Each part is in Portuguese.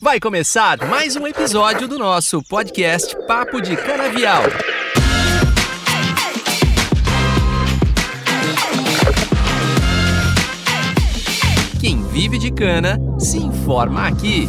Vai começar mais um episódio do nosso podcast Papo de Canavial. Quem vive de cana se informa aqui.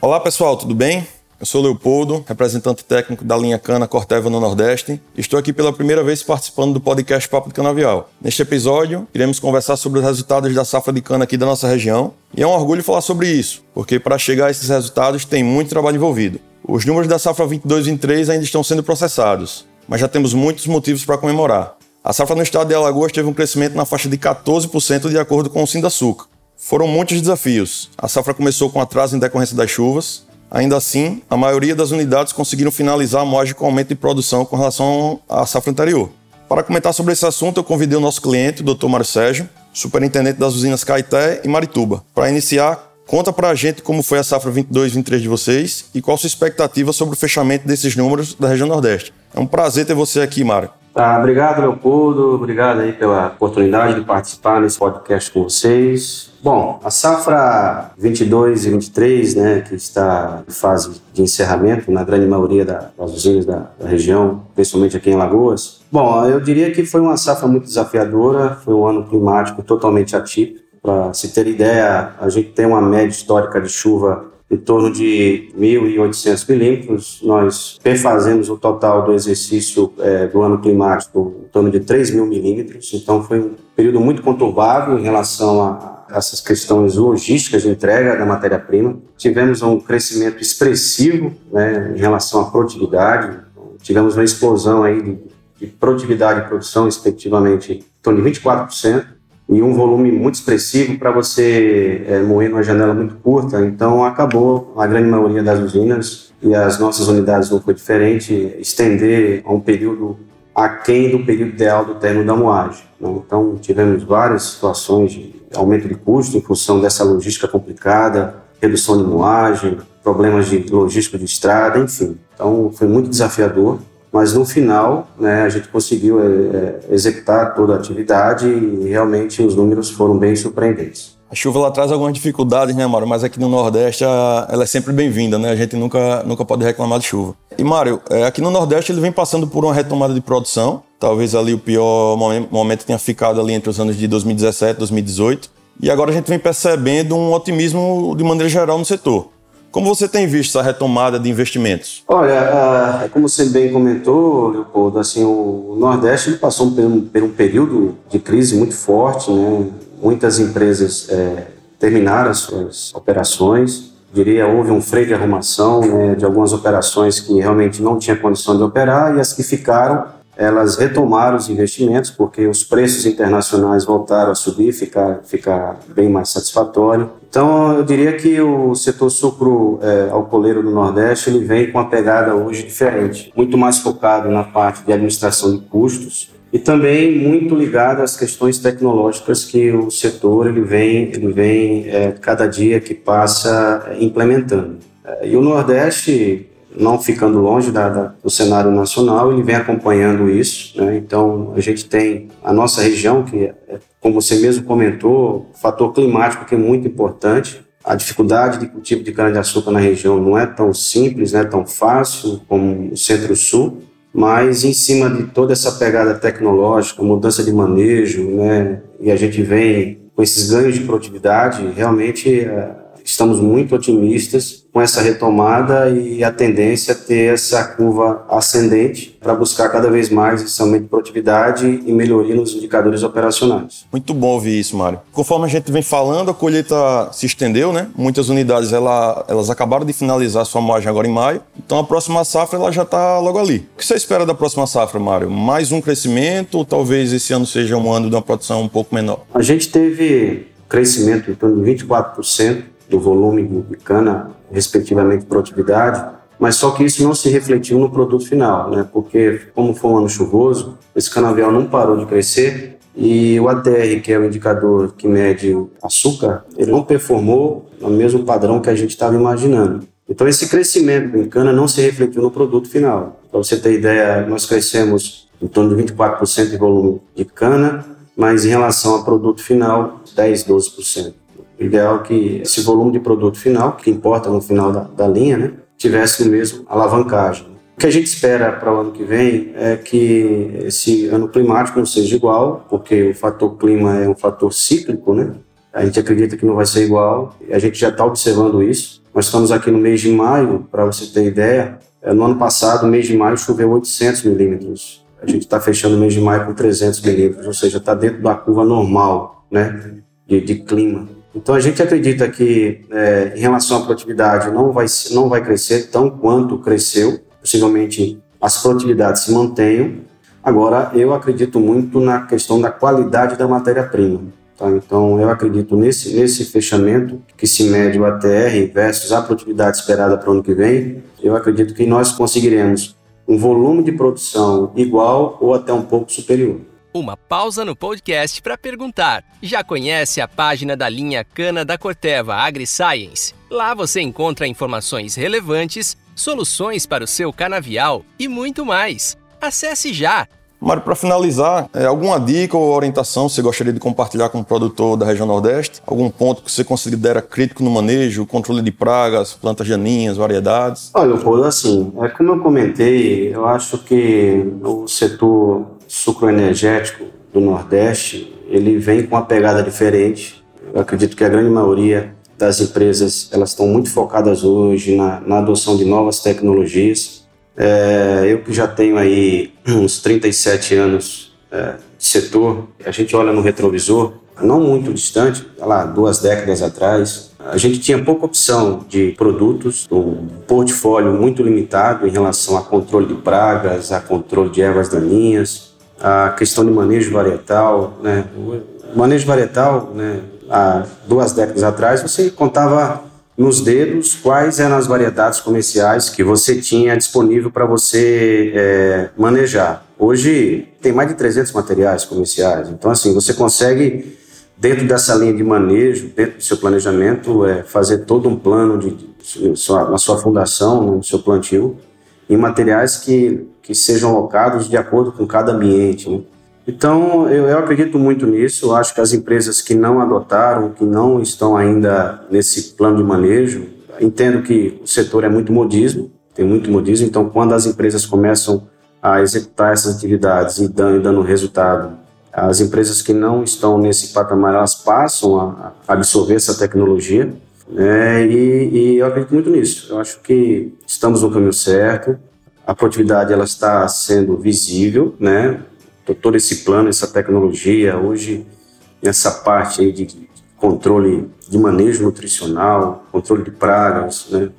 Olá pessoal, tudo bem? Eu sou Leopoldo, representante técnico da linha Cana Corteva no Nordeste. Estou aqui pela primeira vez participando do podcast Papo de Canavial. Neste episódio, iremos conversar sobre os resultados da safra de cana aqui da nossa região. E é um orgulho falar sobre isso, porque para chegar a esses resultados tem muito trabalho envolvido. Os números da safra 22-23 ainda estão sendo processados, mas já temos muitos motivos para comemorar. A safra no estado de Alagoas teve um crescimento na faixa de 14% de acordo com o Sindaçuca. Foram muitos desafios. A safra começou com atraso em decorrência das chuvas, Ainda assim, a maioria das unidades conseguiram finalizar a moagem com aumento de produção com relação à safra anterior. Para comentar sobre esse assunto, eu convidei o nosso cliente, o Dr. Mário Sérgio, superintendente das usinas Caeté e Marituba. Para iniciar, conta para a gente como foi a safra 22-23 de vocês e qual sua expectativa sobre o fechamento desses números da região Nordeste. É um prazer ter você aqui, Mário. Tá, obrigado, Leopoldo. Obrigado aí pela oportunidade de participar nesse podcast com vocês. Bom, a safra 22 e 23, né, que está em fase de encerramento na grande maioria das usinas da, da região, principalmente aqui em Lagoas. Bom, eu diria que foi uma safra muito desafiadora, foi um ano climático totalmente atípico. Para se ter ideia, a gente tem uma média histórica de chuva em torno de 1.800 milímetros. Nós perfazemos o total do exercício é, do ano climático em torno de 3 mil milímetros. Então, foi um período muito conturbado em relação a essas questões logísticas de entrega da matéria-prima. Tivemos um crescimento expressivo né, em relação à produtividade, tivemos uma explosão aí de, de produtividade e produção, respectivamente, em torno de 24%, e um volume muito expressivo para você é, moer numa janela muito curta. Então, acabou a grande maioria das usinas, e as nossas unidades não foi diferente, estender a um período aquém do período ideal do término da moagem. Né? Então, tivemos várias situações de aumento de custo em função dessa logística complicada, redução de moagem, problemas de logística de estrada, enfim. Então foi muito desafiador, mas no final né, a gente conseguiu é, é, executar toda a atividade e realmente os números foram bem surpreendentes. A chuva ela traz algumas dificuldades, né, Mário? Mas aqui no Nordeste ela é sempre bem-vinda, né? A gente nunca, nunca pode reclamar de chuva. E, Mário, é, aqui no Nordeste ele vem passando por uma retomada de produção. Talvez ali o pior momento tenha ficado ali entre os anos de 2017 e 2018. E agora a gente vem percebendo um otimismo de maneira geral no setor. Como você tem visto essa retomada de investimentos? Olha, uh, como você bem comentou, Leopoldo, assim, o Nordeste passou por um, por um período de crise muito forte, né? Muitas empresas é, terminaram as suas operações. Diria, houve um freio de arrumação né, de algumas operações que realmente não tinha condição de operar e as que ficaram, elas retomaram os investimentos porque os preços internacionais voltaram a subir, ficar, ficar bem mais satisfatório. Então, eu diria que o setor sucro é, alcooleiro do Nordeste ele vem com uma pegada hoje diferente, muito mais focado na parte de administração de custos, e também muito ligado às questões tecnológicas que o setor ele vem, ele vem é, cada dia que passa implementando. É, e o Nordeste, não ficando longe da, da, do cenário nacional, ele vem acompanhando isso. Né? Então, a gente tem a nossa região, que, é, como você mesmo comentou, o fator climático que é muito importante. A dificuldade de cultivo de cana-de-açúcar na região não é tão simples, não é tão fácil como o Centro-Sul, mas em cima de toda essa pegada tecnológica, mudança de manejo, né, e a gente vem com esses ganhos de produtividade, realmente é, estamos muito otimistas com essa retomada e a tendência a ter essa curva ascendente para buscar cada vez mais esse aumento de produtividade e melhoria nos indicadores operacionais. Muito bom ouvir isso, Mário. Conforme a gente vem falando, a colheita se estendeu, né? Muitas unidades ela, elas acabaram de finalizar sua moagem agora em maio, então a próxima safra ela já está logo ali. O que você espera da próxima safra, Mário? Mais um crescimento ou talvez esse ano seja um ano de uma produção um pouco menor? A gente teve crescimento em torno de 24% do volume de cana, respectivamente produtividade, mas só que isso não se refletiu no produto final, né? porque como foi um ano chuvoso, esse canavial não parou de crescer e o ATR, que é o indicador que mede o açúcar, ele não performou no mesmo padrão que a gente estava imaginando. Então esse crescimento em cana não se refletiu no produto final. Para você ter ideia, nós crescemos em torno de 24% de volume de cana, mas em relação ao produto final, 10, 12%. O ideal é que esse volume de produto final, que importa no final da, da linha, né, tivesse o mesmo alavancagem. O que a gente espera para o ano que vem é que esse ano climático não seja igual, porque o fator clima é um fator cíclico, né? A gente acredita que não vai ser igual, a gente já está observando isso. Nós estamos aqui no mês de maio, para você ter ideia, é, no ano passado, mês de maio, choveu 800 milímetros. A gente está fechando o mês de maio com 300 milímetros, ou seja, está dentro da curva normal né, de, de clima. Então a gente acredita que é, em relação à produtividade não vai, não vai crescer tão quanto cresceu, possivelmente as produtividades se mantenham. Agora eu acredito muito na questão da qualidade da matéria-prima. Tá? Então eu acredito nesse, nesse fechamento que se mede o ATR versus a produtividade esperada para o ano que vem. Eu acredito que nós conseguiremos um volume de produção igual ou até um pouco superior. Uma pausa no podcast para perguntar. Já conhece a página da linha Cana da Corteva AgriScience? Lá você encontra informações relevantes, soluções para o seu canavial e muito mais. Acesse já Mário, para finalizar, é, alguma dica ou orientação você gostaria de compartilhar com o produtor da região Nordeste? Algum ponto que você considera crítico no manejo, controle de pragas, plantas daninhas, variedades? Olha, Paulo, assim, é como eu comentei, eu acho que o setor sucroenergético do Nordeste, ele vem com uma pegada diferente. Eu acredito que a grande maioria das empresas, elas estão muito focadas hoje na, na adoção de novas tecnologias, é, eu que já tenho aí uns 37 anos é, de setor, a gente olha no retrovisor, não muito distante, lá, duas décadas atrás, a gente tinha pouca opção de produtos, um portfólio muito limitado em relação a controle de pragas, a controle de ervas daninhas, a questão de manejo varietal. Né? Manejo varietal, né, há duas décadas atrás, você contava nos dedos quais eram as variedades comerciais que você tinha disponível para você é, manejar. Hoje tem mais de 300 materiais comerciais, então assim você consegue dentro dessa linha de manejo, dentro do seu planejamento, é, fazer todo um plano de, de sua, na sua fundação, no seu plantio, em materiais que, que sejam alocados de acordo com cada ambiente. Né? Então, eu, eu, acredito muito nisso. Eu acho que as empresas que não adotaram, que não estão ainda nesse plano de manejo, entendo que o setor é muito modismo, tem muito modismo. Então, quando as empresas começam a executar essas atividades e dando, dando resultado, as empresas que não estão nesse patamar, elas passam a absorver essa tecnologia. Né? E, e eu acredito muito nisso. Eu acho que estamos no caminho certo. A produtividade ela está sendo visível, né? todo esse plano, essa tecnologia, hoje, nessa parte aí de controle de manejo nutricional, controle de pragas, né?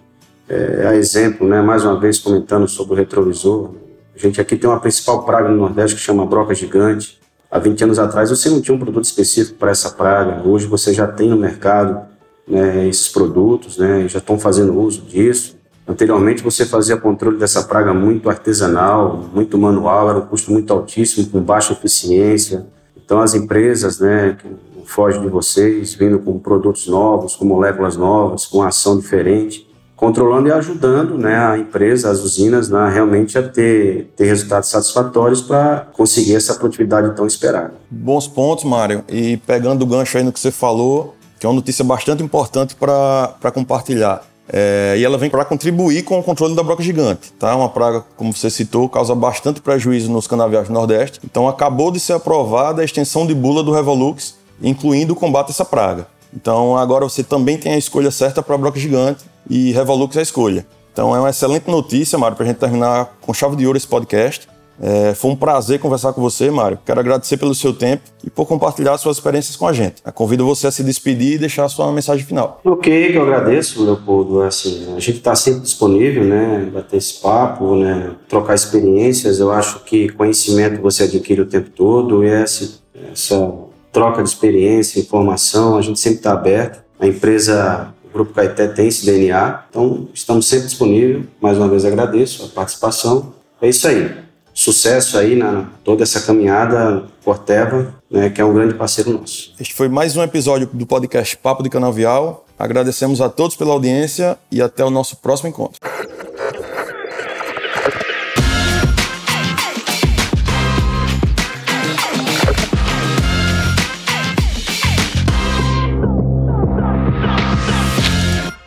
É, a exemplo, né, mais uma vez comentando sobre o retrovisor, a gente aqui tem uma principal praga no Nordeste que chama broca gigante. Há 20 anos atrás você não tinha um produto específico para essa praga. Hoje você já tem no mercado né, esses produtos, né, já estão fazendo uso disso. Anteriormente você fazia controle dessa praga muito artesanal, muito manual, era um custo muito altíssimo, com baixa eficiência. Então as empresas, né, que fogem de vocês, vindo com produtos novos, com moléculas novas, com ação diferente, controlando e ajudando né, a empresa, as usinas, né, realmente a ter, ter resultados satisfatórios para conseguir essa produtividade tão esperada. Bons pontos, Mário. E pegando o gancho aí no que você falou, que é uma notícia bastante importante para compartilhar. É, e ela vem para contribuir com o controle da broca gigante. Tá? Uma praga, como você citou, causa bastante prejuízo nos canaviais do Nordeste. Então acabou de ser aprovada a extensão de bula do Revolux, incluindo o combate a essa praga. Então agora você também tem a escolha certa para a broca gigante e Revolux é a escolha. Então é uma excelente notícia, Mário, para a gente terminar com chave de ouro esse podcast. É, foi um prazer conversar com você, Mário. Quero agradecer pelo seu tempo e por compartilhar suas experiências com a gente. Eu convido você a se despedir e deixar a sua mensagem final. Ok, que eu agradeço, Leopoldo. Assim, a gente está sempre disponível, né? Bater esse papo, né? Trocar experiências. Eu acho que conhecimento você adquire o tempo todo e essa, essa troca de experiência, informação, a gente sempre está aberto. A empresa o Grupo Caeté tem esse DNA, então estamos sempre disponíveis. Mais uma vez agradeço a participação. É isso aí sucesso aí na toda essa caminhada Corteva, né, que é um grande parceiro nosso. Este foi mais um episódio do podcast Papo de Canavial. Agradecemos a todos pela audiência e até o nosso próximo encontro.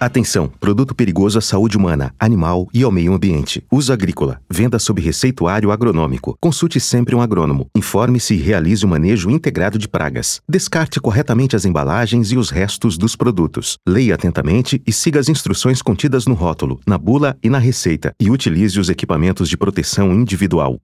Atenção! Produto perigoso à saúde humana, animal e ao meio ambiente. Uso agrícola. Venda sob receituário agronômico. Consulte sempre um agrônomo. Informe-se e realize o manejo integrado de pragas. Descarte corretamente as embalagens e os restos dos produtos. Leia atentamente e siga as instruções contidas no rótulo, na bula e na receita. E utilize os equipamentos de proteção individual.